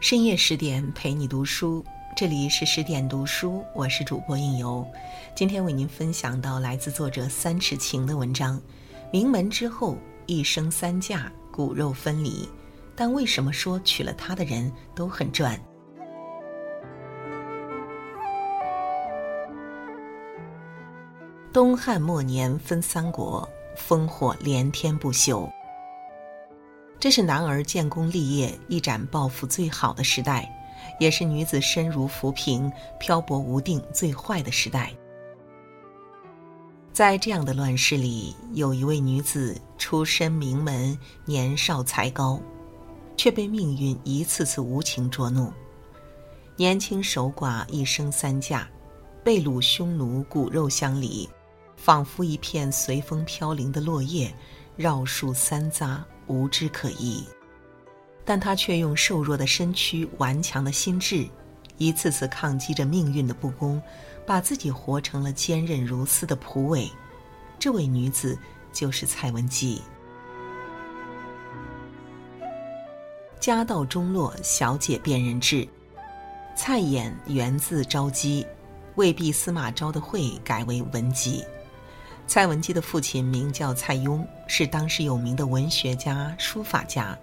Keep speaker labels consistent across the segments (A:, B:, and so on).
A: 深夜十点陪你读书，这里是十点读书，我是主播应由。今天为您分享到来自作者三尺晴的文章：名门之后一生三嫁，骨肉分离，但为什么说娶了她的人都很赚？东汉末年分三国，烽火连天不休。这是男儿建功立业、一展抱负最好的时代，也是女子身如浮萍、漂泊无定最坏的时代。在这样的乱世里，有一位女子出身名门，年少才高，却被命运一次次无情捉弄。年轻守寡，一生三嫁，被掳匈奴，骨肉相离。仿佛一片随风飘零的落叶，绕树三匝，无枝可依。但他却用瘦弱的身躯、顽强的心智，一次次抗击着命运的不公，把自己活成了坚韧如丝的蒲苇。这位女子就是蔡文姬。家道中落，小姐辨认制。蔡琰源自昭姬，魏婢司马昭的讳改为文姬。蔡文姬的父亲名叫蔡邕，是当时有名的文学家、书法家，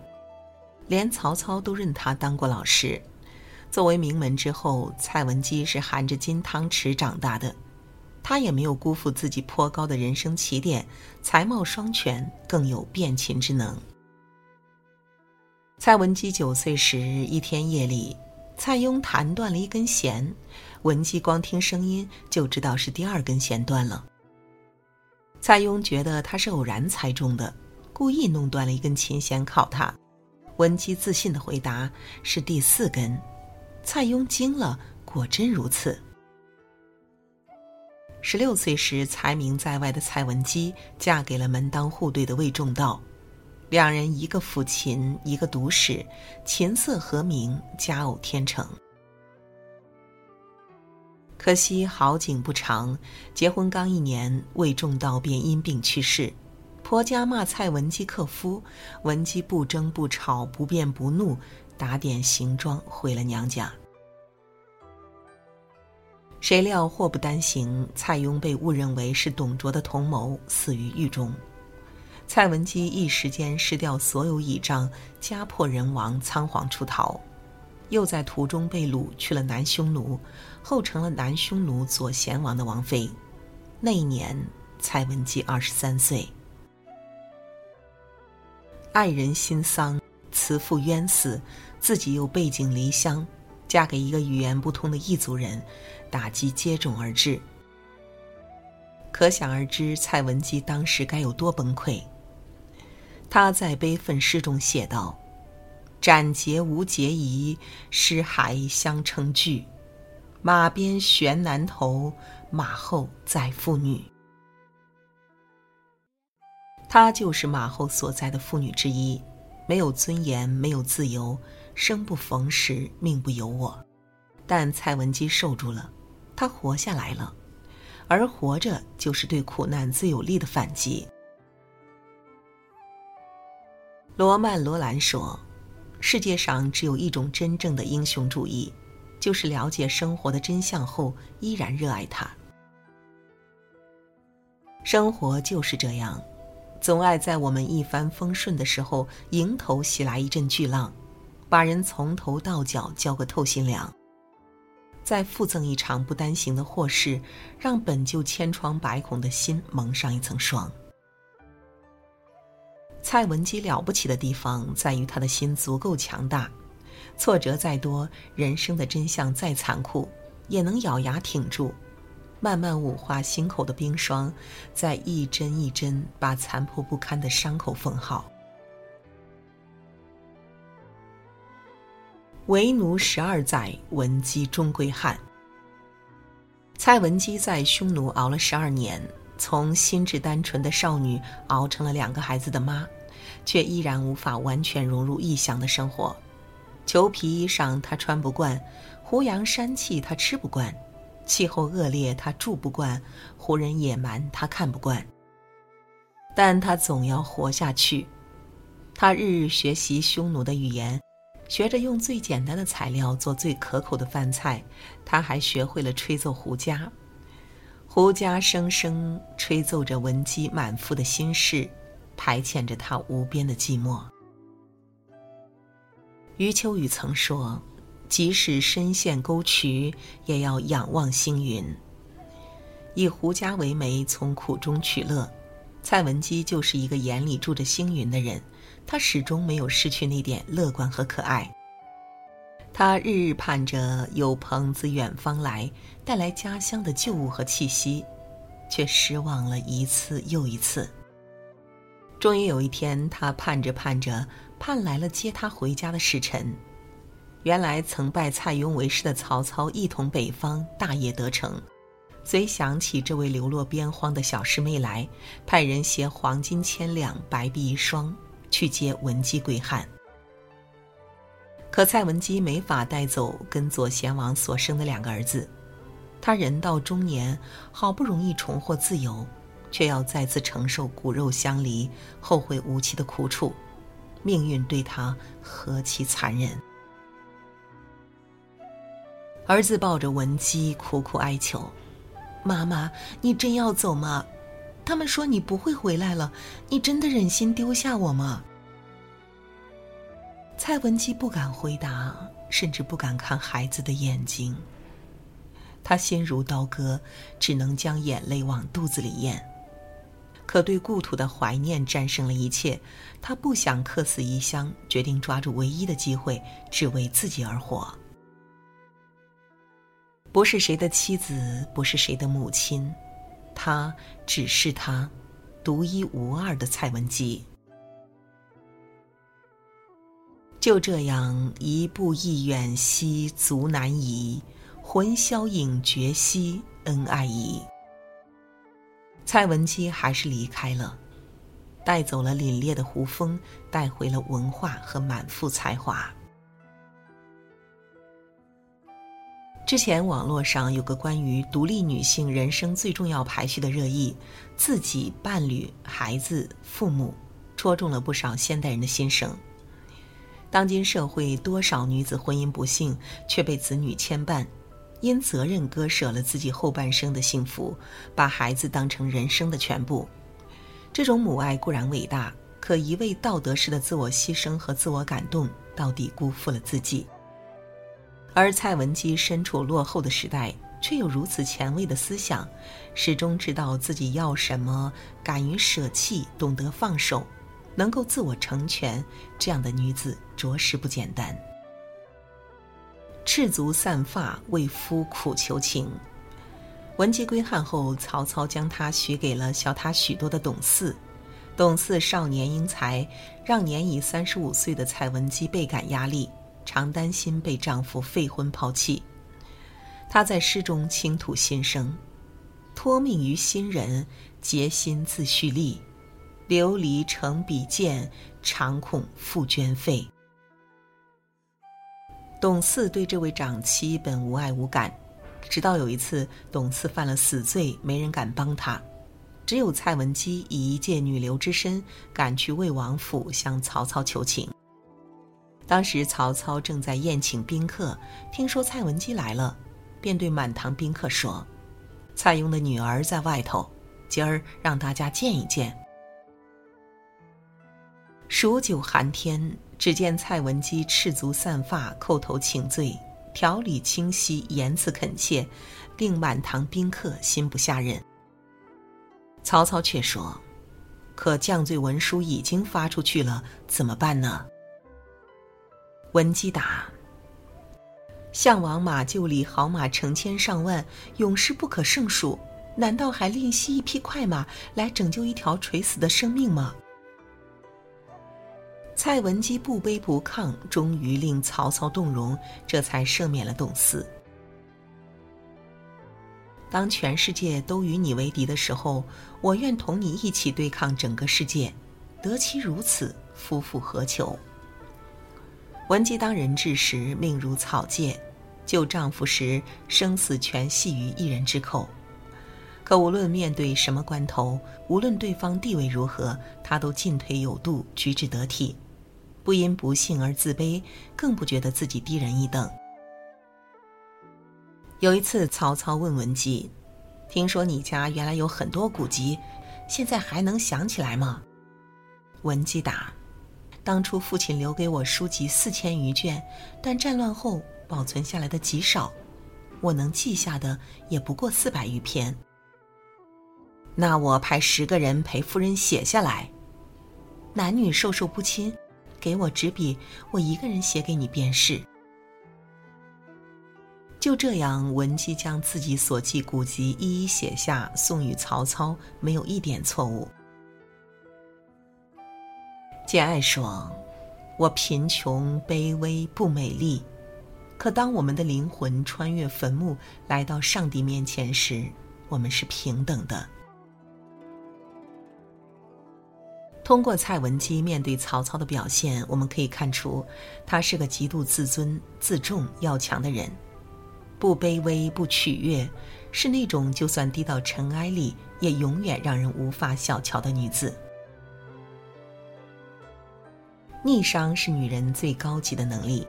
A: 连曹操都认他当过老师。作为名门之后，蔡文姬是含着金汤匙长大的，她也没有辜负自己颇高的人生起点，才貌双全，更有辨琴之能。蔡文姬九岁时，一天夜里，蔡邕弹断了一根弦，文姬光听声音就知道是第二根弦断了。蔡邕觉得他是偶然猜中的，故意弄断了一根琴弦考他。文姬自信的回答是第四根。蔡邕惊了，果真如此。十六岁时才名在外的蔡文姬嫁给了门当户对的魏仲道，两人一个抚琴，一个读史，琴瑟和鸣，佳偶天成。可惜好景不长，结婚刚一年，魏仲道便因病去世。婆家骂蔡文姬克夫，文姬不争不吵，不辩不怒，打点行装回了娘家。谁料祸不单行，蔡邕被误认为是董卓的同谋，死于狱中。蔡文姬一时间失掉所有倚仗，家破人亡，仓皇出逃。又在途中被掳去了南匈奴，后成了南匈奴左贤王的王妃。那一年，蔡文姬二十三岁。爱人心丧，慈父冤死，自己又背井离乡，嫁给一个语言不通的异族人，打击接踵而至。可想而知，蔡文姬当时该有多崩溃。她在悲愤诗中写道。斩节无节仪，尸骸相称具。马鞭悬男头，马后载妇女。她就是马后所在的妇女之一，没有尊严，没有自由，生不逢时，命不由我。但蔡文姬受住了，她活下来了，而活着就是对苦难最有力的反击。罗曼·罗兰说。世界上只有一种真正的英雄主义，就是了解生活的真相后依然热爱它。生活就是这样，总爱在我们一帆风顺的时候迎头袭来一阵巨浪，把人从头到脚浇个透心凉；再附赠一场不单行的祸事，让本就千疮百孔的心蒙上一层霜。蔡文姬了不起的地方在于她的心足够强大，挫折再多，人生的真相再残酷，也能咬牙挺住，慢慢捂化心口的冰霜，再一针一针把残破不堪的伤口缝好。为奴十二载，文姬终归汉。蔡文姬在匈奴熬了十二年。从心智单纯的少女熬成了两个孩子的妈，却依然无法完全融入异乡的生活。裘皮衣裳他穿不惯，胡杨山气他吃不惯，气候恶劣他住不惯，胡人野蛮他看不惯。但他总要活下去。他日日学习匈奴的语言，学着用最简单的材料做最可口的饭菜，他还学会了吹奏胡笳。胡笳声声吹奏着文姬满腹的心事，排遣着他无边的寂寞。余秋雨曾说：“即使身陷沟渠，也要仰望星云。”以胡笳为媒，从苦中取乐。蔡文姬就是一个眼里住着星云的人。他始终没有失去那点乐观和可爱。他日日盼着有朋自远方来，带来家乡的旧物和气息，却失望了一次又一次。终于有一天，他盼着盼着，盼来了接他回家的使臣。原来曾拜蔡邕为师的曹操一统北方，大业得成，遂想起这位流落边荒的小师妹来，派人携黄金千两，白璧一双。去接文姬归汉，可蔡文姬没法带走跟左贤王所生的两个儿子。他人到中年，好不容易重获自由，却要再次承受骨肉相离、后会无期的苦楚。命运对他何其残忍！儿子抱着文姬苦苦哀求：“妈妈，你真要走吗？”他们说你不会回来了，你真的忍心丢下我吗？蔡文姬不敢回答，甚至不敢看孩子的眼睛。她心如刀割，只能将眼泪往肚子里咽。可对故土的怀念战胜了一切，他不想客死异乡，决定抓住唯一的机会，只为自己而活。不是谁的妻子，不是谁的母亲。他只是他，独一无二的蔡文姬。就这样，一步一远兮足难移，魂销影绝兮恩爱移。蔡文姬还是离开了，带走了凛冽的胡风，带回了文化和满腹才华。之前网络上有个关于独立女性人生最重要排序的热议，自己、伴侣、孩子、父母，戳中了不少现代人的心声。当今社会，多少女子婚姻不幸，却被子女牵绊，因责任割舍了自己后半生的幸福，把孩子当成人生的全部。这种母爱固然伟大，可一味道德式的自我牺牲和自我感动，到底辜负了自己。而蔡文姬身处落后的时代，却有如此前卫的思想，始终知道自己要什么，敢于舍弃，懂得放手，能够自我成全，这样的女子着实不简单。赤足散发，为夫苦求情。文姬归汉后，曹操将她许给了小他许多的董祀。董祀少年英才，让年已三十五岁的蔡文姬倍感压力。常担心被丈夫废婚抛弃，她在诗中倾吐心声：“托命于新人，竭心自蓄力，流离成比剑，常恐复捐费。”董嗣对这位长妻本无爱无感，直到有一次，董嗣犯了死罪，没人敢帮他，只有蔡文姬以一介女流之身，赶去魏王府向曹操求情。当时曹操正在宴请宾客，听说蔡文姬来了，便对满堂宾客说：“蔡邕的女儿在外头，今儿让大家见一见。”数九寒天，只见蔡文姬赤足散发，叩头请罪，条理清晰，言辞恳切，令满堂宾客心不下忍。曹操却说：“可降罪文书已经发出去了，怎么办呢？”文姬答：“项王马厩里好马成千上万，勇士不可胜数，难道还吝惜一匹快马来拯救一条垂死的生命吗？”蔡文姬不卑不亢，终于令曹操动容，这才赦免了董嗣。当全世界都与你为敌的时候，我愿同你一起对抗整个世界，得其如此，夫复何求？文姬当人质时，命如草芥；救丈夫时，生死全系于一人之口。可无论面对什么关头，无论对方地位如何，她都进退有度，举止得体。不因不幸而自卑，更不觉得自己低人一等。有一次，曹操问文姬：“听说你家原来有很多古籍，现在还能想起来吗？”文姬答：“当初父亲留给我书籍四千余卷，但战乱后保存下来的极少，我能记下的也不过四百余篇。那我派十个人陪夫人写下来，男女授受不亲，给我纸笔，我一个人写给你便是。”就这样，文姬将自己所记古籍一一写下，送与曹操，没有一点错误。简爱说：“我贫穷卑微不美丽，可当我们的灵魂穿越坟墓，来到上帝面前时，我们是平等的。”通过蔡文姬面对曹操的表现，我们可以看出，他是个极度自尊、自重、要强的人。不卑微，不取悦，是那种就算低到尘埃里，也永远让人无法小瞧的女子。逆商是女人最高级的能力。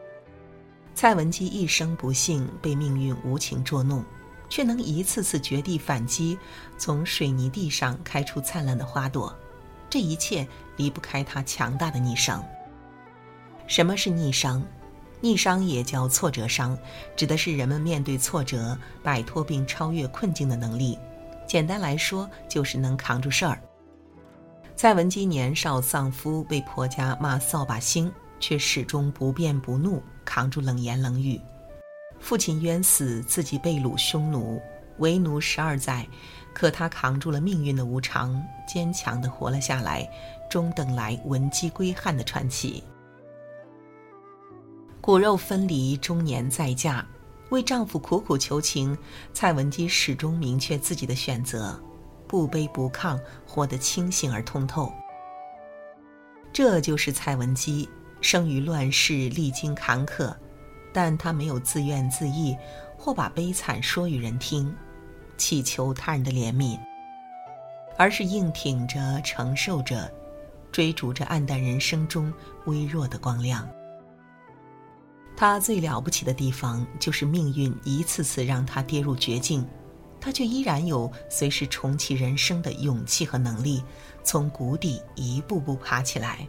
A: 蔡文姬一生不幸，被命运无情捉弄，却能一次次绝地反击，从水泥地上开出灿烂的花朵。这一切离不开他强大的逆商。什么是逆商？逆商也叫挫折商，指的是人们面对挫折、摆脱并超越困境的能力。简单来说，就是能扛住事儿。蔡文姬年少丧夫，被婆家骂扫把星，却始终不变不怒，扛住冷言冷语。父亲冤死，自己被掳匈奴，为奴十二载，可他扛住了命运的无常，坚强地活了下来，终等来文姬归汉的传奇。骨肉分离，中年再嫁，为丈夫苦苦求情。蔡文姬始终明确自己的选择，不卑不亢，活得清醒而通透。这就是蔡文姬，生于乱世，历经坎坷，但她没有自怨自艾，或把悲惨说与人听，祈求他人的怜悯，而是硬挺着，承受着，追逐着暗淡人生中微弱的光亮。他最了不起的地方，就是命运一次次让他跌入绝境，他却依然有随时重启人生的勇气和能力，从谷底一步步爬起来。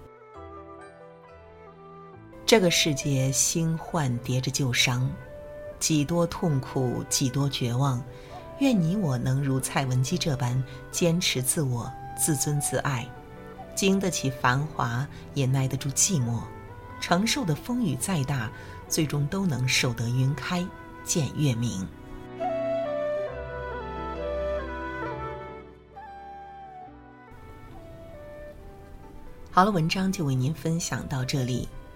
A: 这个世界新患叠着旧伤，几多痛苦，几多绝望。愿你我能如蔡文姬这般坚持自我、自尊自爱，经得起繁华，也耐得住寂寞，承受的风雨再大。最终都能守得云开见月明。好了，文章就为您分享到这里。